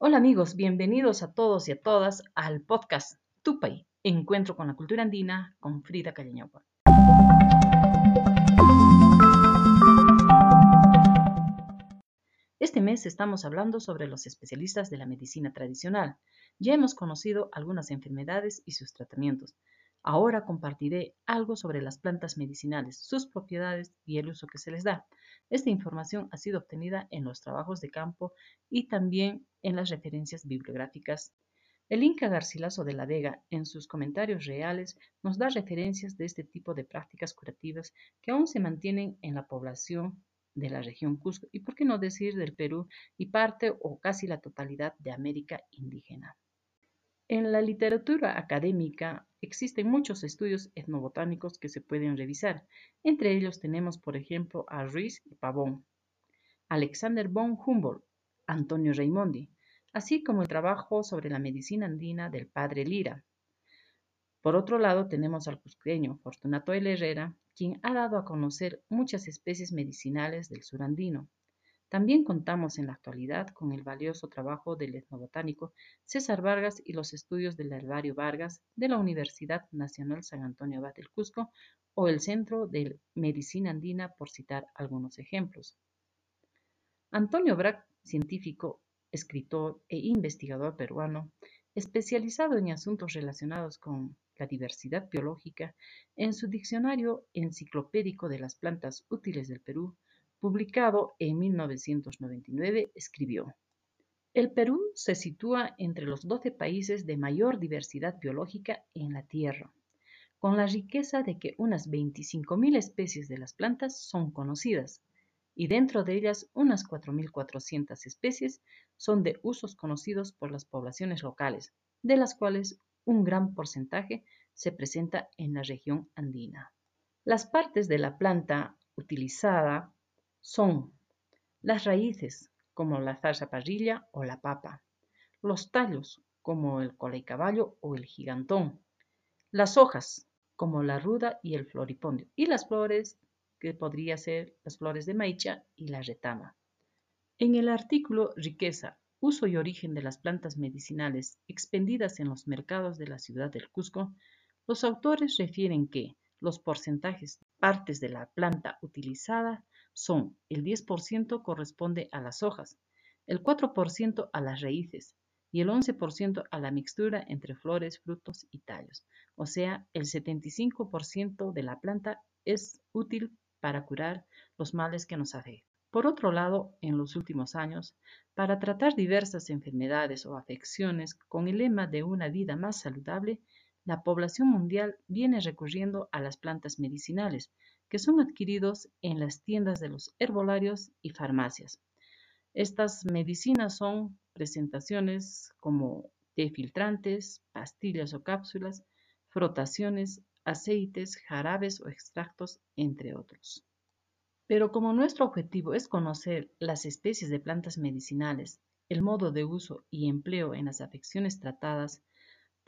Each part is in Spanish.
Hola amigos, bienvenidos a todos y a todas al podcast Tupay, Encuentro con la Cultura Andina con Frida Calleñopa. Este mes estamos hablando sobre los especialistas de la medicina tradicional. Ya hemos conocido algunas enfermedades y sus tratamientos. Ahora compartiré algo sobre las plantas medicinales, sus propiedades y el uso que se les da. Esta información ha sido obtenida en los trabajos de campo y también en las referencias bibliográficas. El Inca Garcilaso de la Vega, en sus comentarios reales, nos da referencias de este tipo de prácticas curativas que aún se mantienen en la población de la región Cusco y, por qué no decir, del Perú y parte o casi la totalidad de América indígena. En la literatura académica existen muchos estudios etnobotánicos que se pueden revisar. Entre ellos tenemos, por ejemplo, a Ruiz y Pavón, Alexander von Humboldt, Antonio Raimondi, así como el trabajo sobre la medicina andina del padre Lira. Por otro lado, tenemos al cusqueño Fortunato L. Herrera, quien ha dado a conocer muchas especies medicinales del sur andino. También contamos en la actualidad con el valioso trabajo del etnobotánico César Vargas y los estudios del herbario Vargas de la Universidad Nacional San Antonio Abad del Cusco o el Centro de Medicina Andina, por citar algunos ejemplos. Antonio Brac, científico, escritor e investigador peruano, especializado en asuntos relacionados con la diversidad biológica, en su diccionario enciclopédico de las plantas útiles del Perú, publicado en 1999, escribió, El Perú se sitúa entre los 12 países de mayor diversidad biológica en la Tierra, con la riqueza de que unas 25.000 especies de las plantas son conocidas, y dentro de ellas unas 4.400 especies son de usos conocidos por las poblaciones locales, de las cuales un gran porcentaje se presenta en la región andina. Las partes de la planta utilizada son las raíces, como la zarza parrilla o la papa, los tallos, como el caballo o el gigantón, las hojas, como la ruda y el floripondio, y las flores, que podría ser las flores de maicha y la retama. En el artículo Riqueza, uso y origen de las plantas medicinales expendidas en los mercados de la ciudad del Cusco, los autores refieren que los porcentajes partes de la planta utilizada son el 10% corresponde a las hojas, el 4% a las raíces y el 11% a la mixtura entre flores, frutos y tallos. O sea, el 75% de la planta es útil para curar los males que nos afectan. Por otro lado, en los últimos años, para tratar diversas enfermedades o afecciones con el lema de una vida más saludable, la población mundial viene recurriendo a las plantas medicinales, que son adquiridos en las tiendas de los herbolarios y farmacias. Estas medicinas son presentaciones como té filtrantes, pastillas o cápsulas, frotaciones, aceites, jarabes o extractos, entre otros. Pero como nuestro objetivo es conocer las especies de plantas medicinales, el modo de uso y empleo en las afecciones tratadas,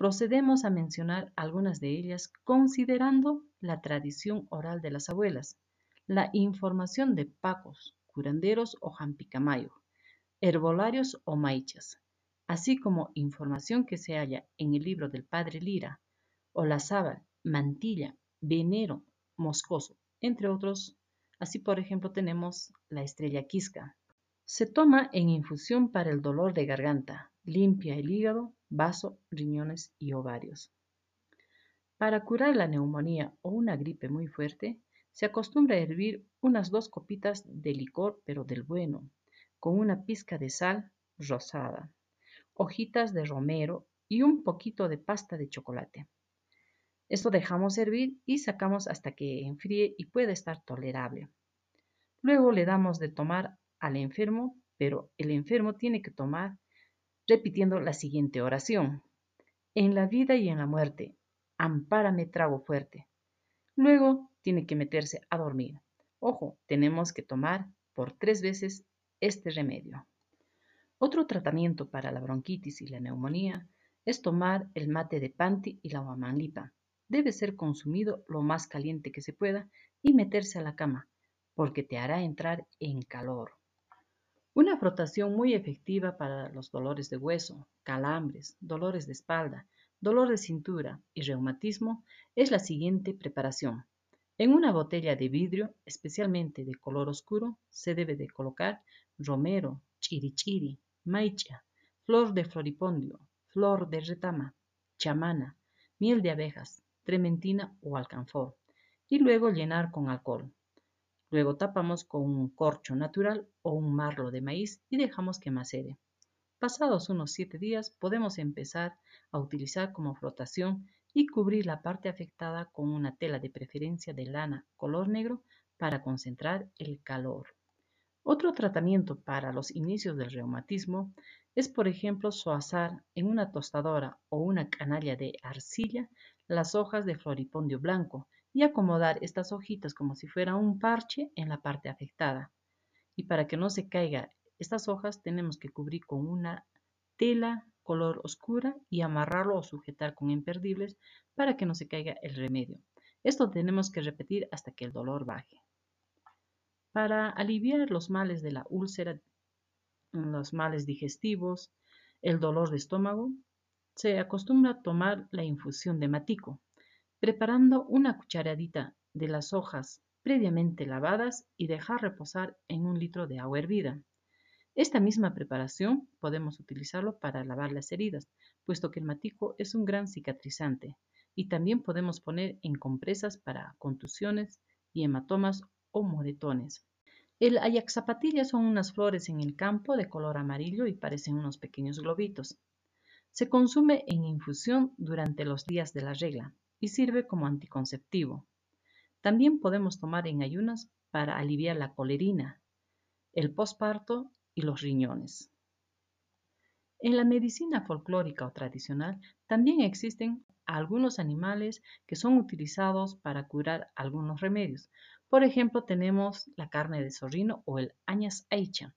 procedemos a mencionar algunas de ellas considerando la tradición oral de las abuelas, la información de pacos, curanderos o jampicamayo, herbolarios o maichas, así como información que se halla en el libro del padre Lira, o la sábal, mantilla, venero, moscoso, entre otros Así, por ejemplo, tenemos la estrella quisca. Se toma en infusión para el dolor de garganta, limpia el hígado, vaso, riñones y ovarios. Para curar la neumonía o una gripe muy fuerte, se acostumbra a hervir unas dos copitas de licor, pero del bueno, con una pizca de sal rosada, hojitas de romero y un poquito de pasta de chocolate. Esto dejamos hervir y sacamos hasta que enfríe y pueda estar tolerable. Luego le damos de tomar al enfermo, pero el enfermo tiene que tomar repitiendo la siguiente oración. En la vida y en la muerte, ampárame trago fuerte. Luego tiene que meterse a dormir. Ojo, tenemos que tomar por tres veces este remedio. Otro tratamiento para la bronquitis y la neumonía es tomar el mate de panti y la guamanlipa debe ser consumido lo más caliente que se pueda y meterse a la cama, porque te hará entrar en calor. Una frotación muy efectiva para los dolores de hueso, calambres, dolores de espalda, dolor de cintura y reumatismo es la siguiente preparación. En una botella de vidrio, especialmente de color oscuro, se debe de colocar romero, chirichiri, maicha, flor de floripondio, flor de retama, chamana, miel de abejas, trementina o alcanfor, y luego llenar con alcohol. Luego tapamos con un corcho natural o un marlo de maíz y dejamos que macere. Pasados unos 7 días podemos empezar a utilizar como flotación y cubrir la parte afectada con una tela de preferencia de lana color negro para concentrar el calor. Otro tratamiento para los inicios del reumatismo es, por ejemplo, soazar en una tostadora o una canalla de arcilla las hojas de floripondio blanco y acomodar estas hojitas como si fuera un parche en la parte afectada. Y para que no se caiga estas hojas tenemos que cubrir con una tela color oscura y amarrarlo o sujetar con imperdibles para que no se caiga el remedio. Esto tenemos que repetir hasta que el dolor baje. Para aliviar los males de la úlcera, los males digestivos, el dolor de estómago, se acostumbra tomar la infusión de matico, preparando una cucharadita de las hojas previamente lavadas y dejar reposar en un litro de agua hervida. Esta misma preparación podemos utilizarlo para lavar las heridas, puesto que el matico es un gran cicatrizante, y también podemos poner en compresas para contusiones y hematomas o moretones. El ayaxapatilla son unas flores en el campo de color amarillo y parecen unos pequeños globitos. Se consume en infusión durante los días de la regla y sirve como anticonceptivo. También podemos tomar en ayunas para aliviar la colerina, el posparto y los riñones. En la medicina folclórica o tradicional también existen algunos animales que son utilizados para curar algunos remedios. Por ejemplo, tenemos la carne de zorrino o el añas aicha,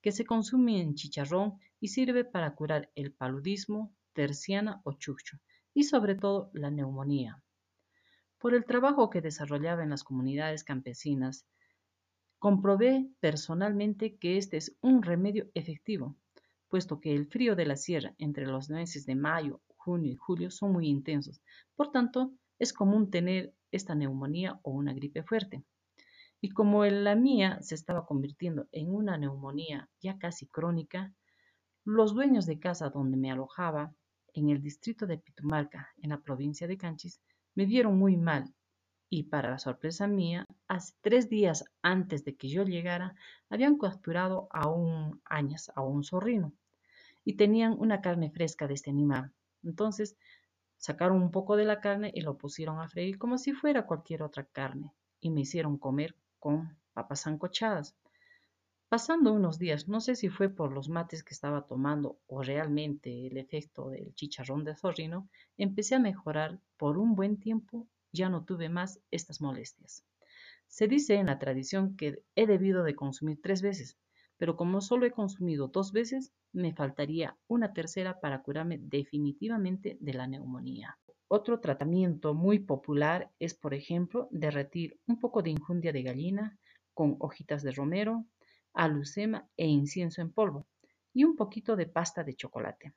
que se consume en chicharrón y sirve para curar el paludismo, terciana o chucho, y sobre todo la neumonía. Por el trabajo que desarrollaba en las comunidades campesinas, comprobé personalmente que este es un remedio efectivo, puesto que el frío de la sierra entre los meses de mayo, junio y julio son muy intensos. Por tanto, es común tener esta neumonía o una gripe fuerte. Y como la mía se estaba convirtiendo en una neumonía ya casi crónica, los dueños de casa donde me alojaba en el distrito de Pitumalca, en la provincia de Canchis, me vieron muy mal y para la sorpresa mía, hace tres días antes de que yo llegara, habían capturado a un añas, a un zorrino, y tenían una carne fresca de este animal. Entonces, sacaron un poco de la carne y lo pusieron a freír como si fuera cualquier otra carne, y me hicieron comer con papas zancochadas. Pasando unos días, no sé si fue por los mates que estaba tomando o realmente el efecto del chicharrón de zorrino, empecé a mejorar por un buen tiempo, ya no tuve más estas molestias. Se dice en la tradición que he debido de consumir tres veces, pero como solo he consumido dos veces, me faltaría una tercera para curarme definitivamente de la neumonía. Otro tratamiento muy popular es, por ejemplo, derretir un poco de injundia de gallina con hojitas de romero, alucema e incienso en polvo y un poquito de pasta de chocolate.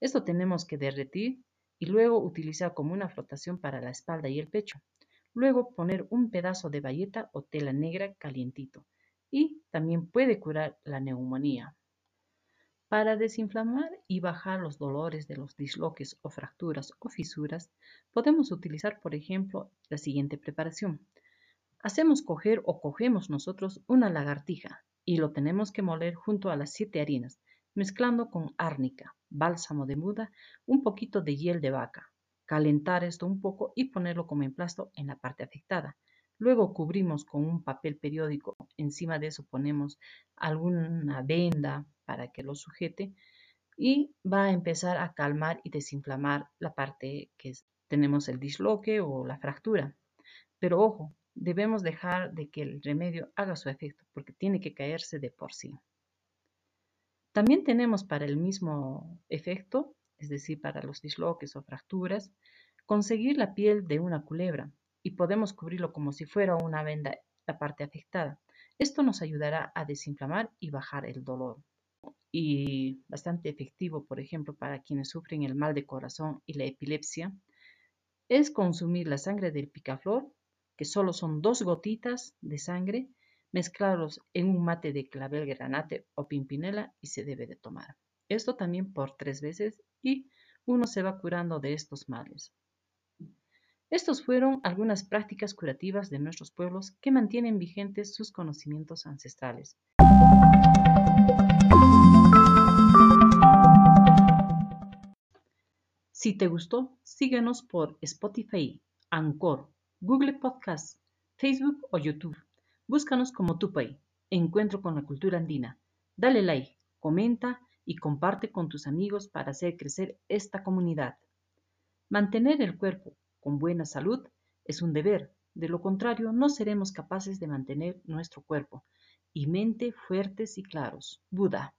Esto tenemos que derretir y luego utilizar como una flotación para la espalda y el pecho. Luego poner un pedazo de bayeta o tela negra calientito y también puede curar la neumonía. Para desinflamar y bajar los dolores de los disloques o fracturas o fisuras, podemos utilizar, por ejemplo, la siguiente preparación. Hacemos coger o cogemos nosotros una lagartija, y lo tenemos que moler junto a las siete harinas, mezclando con árnica, bálsamo de muda, un poquito de hiel de vaca. Calentar esto un poco y ponerlo como emplasto en la parte afectada. Luego cubrimos con un papel periódico, encima de eso ponemos alguna venda para que lo sujete y va a empezar a calmar y desinflamar la parte que tenemos el disloque o la fractura. Pero ojo, debemos dejar de que el remedio haga su efecto, porque tiene que caerse de por sí. También tenemos para el mismo efecto, es decir, para los disloques o fracturas, conseguir la piel de una culebra y podemos cubrirlo como si fuera una venda la parte afectada. Esto nos ayudará a desinflamar y bajar el dolor. Y bastante efectivo, por ejemplo, para quienes sufren el mal de corazón y la epilepsia, es consumir la sangre del picaflor, que solo son dos gotitas de sangre, mezclarlos en un mate de clavel granate o pimpinela y se debe de tomar. Esto también por tres veces y uno se va curando de estos males. Estos fueron algunas prácticas curativas de nuestros pueblos que mantienen vigentes sus conocimientos ancestrales. Si te gustó, síguenos por Spotify, Anchor, Google Podcasts, Facebook o YouTube. Búscanos como Tupay, Encuentro con la Cultura Andina. Dale like, comenta y comparte con tus amigos para hacer crecer esta comunidad. Mantener el cuerpo con buena salud es un deber, de lo contrario no seremos capaces de mantener nuestro cuerpo y mente fuertes y claros. Buda.